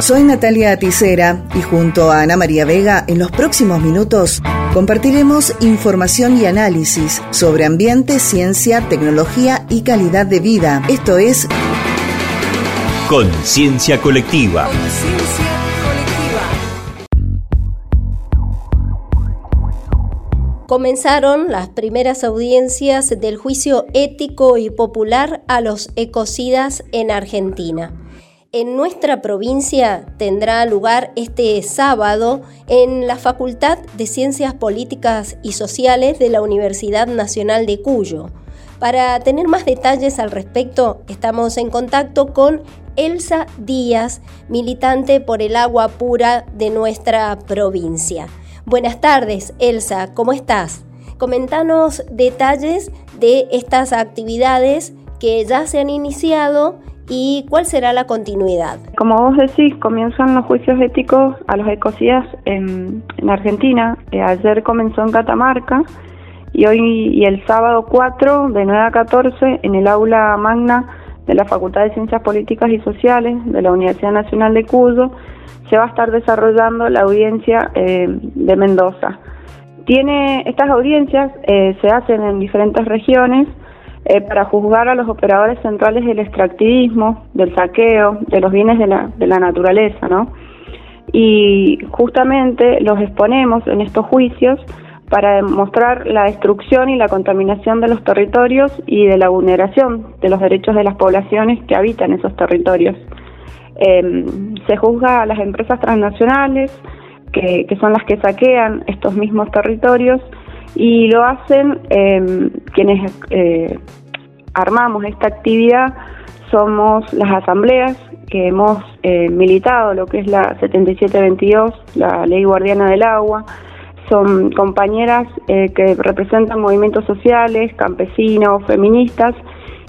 Soy Natalia Aticera y junto a Ana María Vega en los próximos minutos compartiremos información y análisis sobre ambiente, ciencia, tecnología y calidad de vida. Esto es Conciencia Colectiva. Comenzaron las primeras audiencias del juicio ético y popular a los ecocidas en Argentina en nuestra provincia tendrá lugar este sábado en la Facultad de Ciencias Políticas y Sociales de la Universidad Nacional de Cuyo. Para tener más detalles al respecto, estamos en contacto con Elsa Díaz, militante por el agua pura de nuestra provincia. Buenas tardes, Elsa, ¿cómo estás? Comentanos detalles de estas actividades que ya se han iniciado y cuál será la continuidad. Como vos decís, comienzan los juicios éticos a los ecocidas en, Argentina. Eh, ayer comenzó en Catamarca y hoy y el sábado 4 de 9 a 14 en el aula magna de la Facultad de Ciencias Políticas y Sociales de la Universidad Nacional de Cuyo se va a estar desarrollando la audiencia eh, de Mendoza. Tiene estas audiencias eh, se hacen en diferentes regiones eh, para juzgar a los operadores centrales del extractivismo, del saqueo, de los bienes de la, de la naturaleza, ¿no? Y justamente los exponemos en estos juicios para demostrar la destrucción y la contaminación de los territorios y de la vulneración de los derechos de las poblaciones que habitan esos territorios. Em, se juzga a las empresas transnacionales, que, que son las que saquean estos mismos territorios, y lo hacen eh, quienes eh, armamos esta actividad, somos las asambleas que hemos eh, militado lo que es la 7722, la ley guardiana del agua, son compañeras que representan movimientos sociales, campesinos, feministas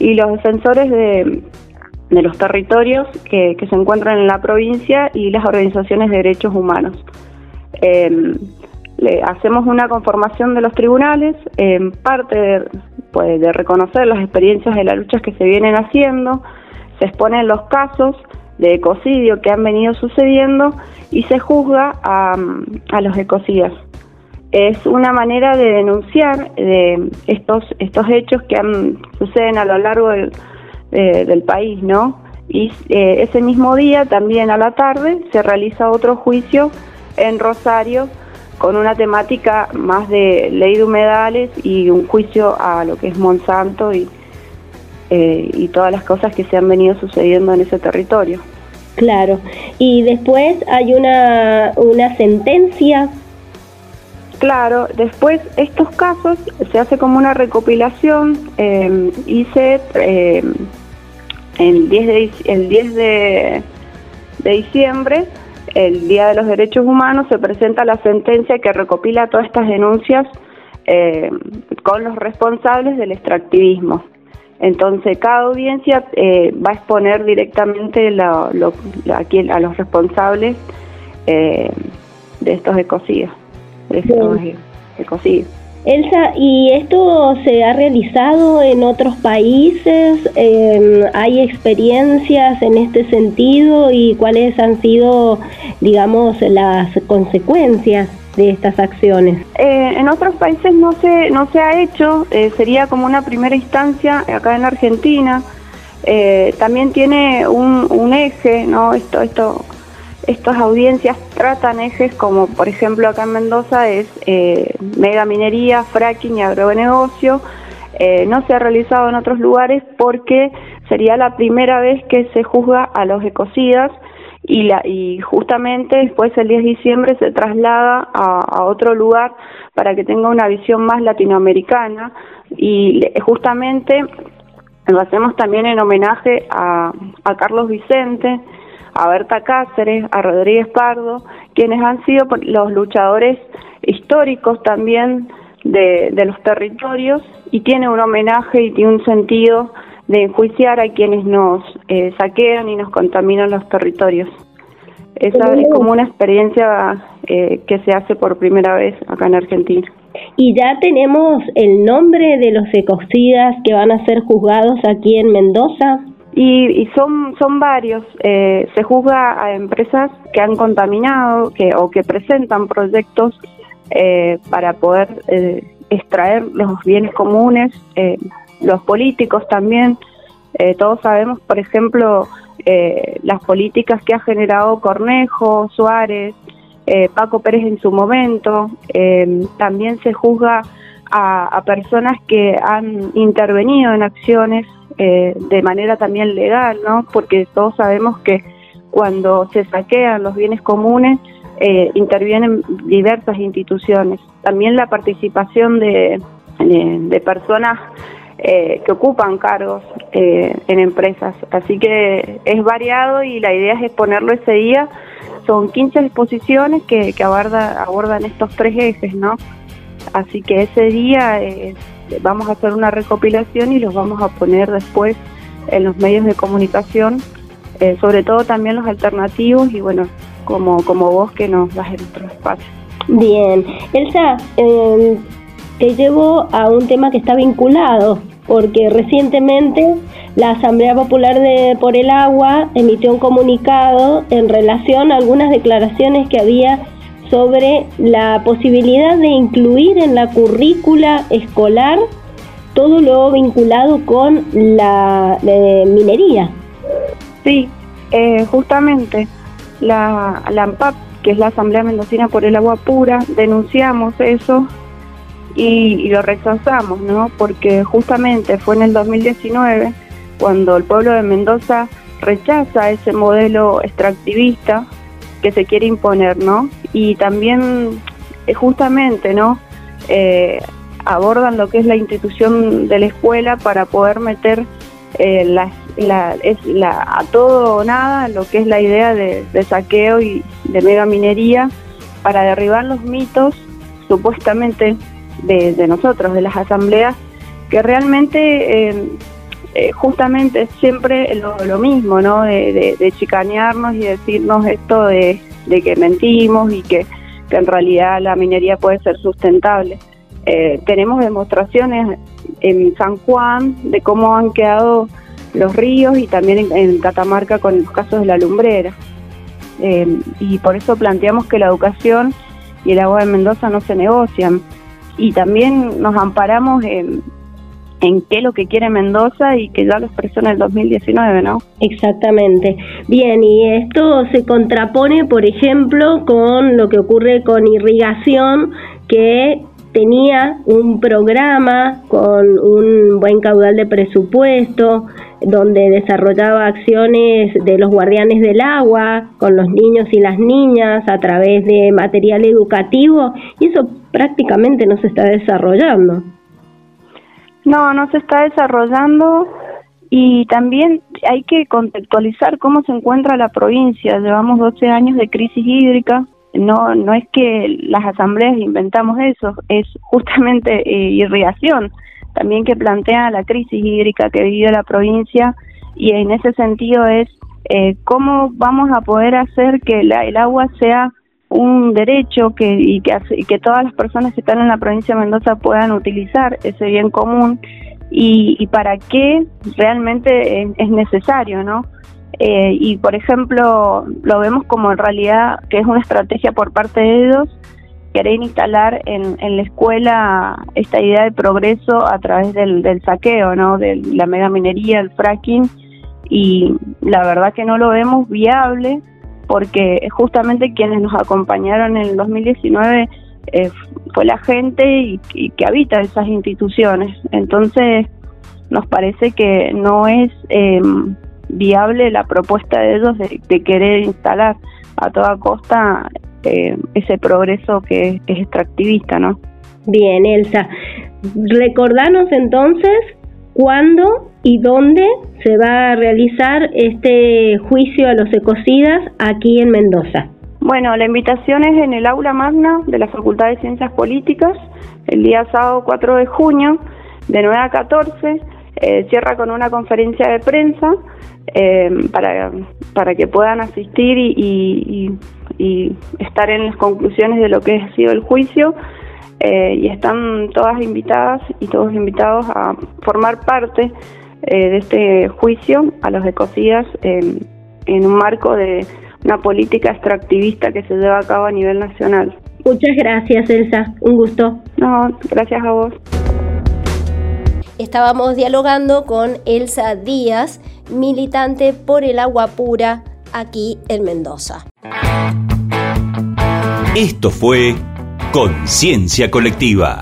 y los defensores de, de los territorios que, que, se encuentran en la provincia y las organizaciones de derechos humanos. Eh, le hacemos una conformación de los tribunales, en parte de, pues, reconocer las experiencias de las luchas que se vienen haciendo, se exponen los casos de ecocidio que han venido sucediendo y se juzga a, a los ecocidas. Es una manera de denunciar de estos estos hechos que han, suceden a lo largo del, del país, ¿no? Y eh, ese mismo día, también a la tarde, se realiza otro juicio en Rosario con una temática más de ley de humedales y un juicio a lo que es Monsanto y, eh, y todas las cosas que se han venido sucediendo en ese territorio. Claro, y después hay una, una sentencia. Claro, después estos casos se hace como una recopilación eh, y se eh, el 10 de, el 10 de, de diciembre el Día de los Derechos Humanos se presenta la sentencia que recopila todas estas denuncias eh, con los responsables del extractivismo. Entonces, cada audiencia eh, va a exponer directamente lo, a, los responsables eh, de estos ecocidios. De estos ecocidios. Elsa, ¿y esto se ha realizado en otros países? Em, ¿Hay experiencias en este sentido y cuáles han sido, digamos, las consecuencias de estas acciones? Eh, en otros países no se, no se ha hecho, eh, sería como una primera instancia acá en Argentina. Eh, también tiene un, un eje, ¿no? Esto, esto estas audiencias tratan ejes como, por ejemplo, acá en Mendoza es eh, mega minería, fracking y agronegocio. Eh, no se ha realizado en otros lugares porque sería la primera vez que se juzga a los ecocidas y, la, y justamente después el 10 de diciembre se traslada a, otro lugar para que tenga una visión más latinoamericana y justamente lo hacemos también en homenaje a Carlos Vicente, a Berta Cáceres, a Rodríguez Pardo, quienes han sido los luchadores históricos también de, los territorios y tiene un homenaje y tiene un sentido de enjuiciar a quienes nos eh, saquean y nos contaminan los territorios. Esa es como una experiencia eh, que se hace por primera vez acá en Argentina. Y ya tenemos el nombre de los ecocidas que van a ser juzgados aquí en Mendoza. Y, son, son varios. Eh, se juzga a empresas que han contaminado que, o que presentan proyectos eh, para poder eh, extraer los bienes comunes, los políticos también. todos sabemos, por ejemplo, las políticas que ha generado Cornejo, Suárez, Paco Pérez en su momento. también se juzga a, personas que han intervenido en acciones eh, de manera también legal, ¿no? Porque todos sabemos que cuando se saquean los bienes comunes eh, intervienen diversas instituciones. También la participación de, personas eh, que ocupan cargos en empresas. Así que es variado y la idea es exponerlo ese día. Son 15 exposiciones que, que aborda, abordan estos tres ejes, ¿no? Así que ese día eh, vamos a hacer una recopilación y los vamos a poner después en los medios de comunicación, eh, sobre todo también los alternativos y bueno, como, como vos que nos das el otro espacio. Bien, Elsa, eh, te llevo a un tema que está vinculado, porque recientemente la Asamblea Popular de por el Agua emitió un comunicado en relación a algunas declaraciones que había sobre la posibilidad de incluir en la currícula escolar todo lo vinculado con la minería. Sí, eh, justamente la, la AMPAP, que es la Asamblea Mendocina por el Agua Pura, denunciamos eso y, lo rechazamos, ¿no? Porque justamente fue en el 2019 cuando el pueblo de Mendoza rechaza ese modelo extractivista que se quiere imponer, ¿no? Y también eh, justamente, ¿no? Eh, abordan lo que es la institución de la escuela para poder meter eh, la, es la, a todo o nada lo que es la idea de, saqueo y de mega minería para derribar los mitos supuestamente de, nosotros, de las asambleas, que realmente eh, justamente es siempre lo, mismo, ¿no? De, chicanearnos y decirnos esto de, que mentimos y que, en realidad la minería puede ser sustentable. Eh, tenemos demostraciones en San Juan de cómo han quedado los ríos y también en, Catamarca con los casos de la lumbrera. Eh, y por eso planteamos que la educación y el agua de Mendoza no se negocian. Y también nos amparamos en, en qué lo que quiere Mendoza y que ya lo expresó en el 2019, ¿no? Exactamente. Bien, y esto se contrapone, por ejemplo, con lo que ocurre con irrigación, que tenía un programa con un buen caudal de presupuesto, donde desarrollaba acciones de los guardianes del agua con los niños y las niñas a través de material educativo, y eso prácticamente no se está desarrollando. No, no se está desarrollando y también hay que contextualizar cómo se encuentra la provincia. Llevamos 12 años de crisis hídrica. No, no es que las asambleas inventamos eso, es justamente eh, irrigación también que plantea la crisis hídrica que vive la provincia y en ese sentido es eh, cómo vamos a poder hacer que el agua sea un derecho que, y, que, y que todas las personas que están en la provincia de Mendoza puedan utilizar ese bien común y, y para qué realmente es, necesario, ¿no? Eh, y por ejemplo, lo vemos como en realidad que es una estrategia por parte de ellos querer instalar en, en la escuela esta idea de progreso a través del, del saqueo, ¿no? De la mega minería, el fracking, y la verdad que no lo vemos viable porque justamente quienes nos acompañaron en el 2019 eh, fue la gente y, que habita esas instituciones. Entonces, nos parece que no es em, viable la propuesta de ellos de, querer instalar a toda costa eh, ese progreso que es extractivista, ¿no? Bien, Elsa. Recordanos entonces cuándo y dónde se va a realizar este juicio a los ecocidas aquí en Mendoza. Bueno, la invitación es en el aula magna de la Facultad de Ciencias Políticas, el día sábado 4 de junio, de 9 a 14. Eh, cierra con una conferencia de prensa eh, para, para que puedan asistir y, y, estar en las conclusiones de lo que ha sido el juicio. Eh, y están todas invitadas y todos invitados a formar parte de este juicio a los ecocidas en un marco de una política extractivista que se lleva a cabo a nivel nacional. Muchas gracias, Elsa. Un gusto. No, gracias a vos. Estábamos dialogando con Elsa Díaz, militante por el agua pura aquí en Mendoza. Esto fue Conciencia Colectiva.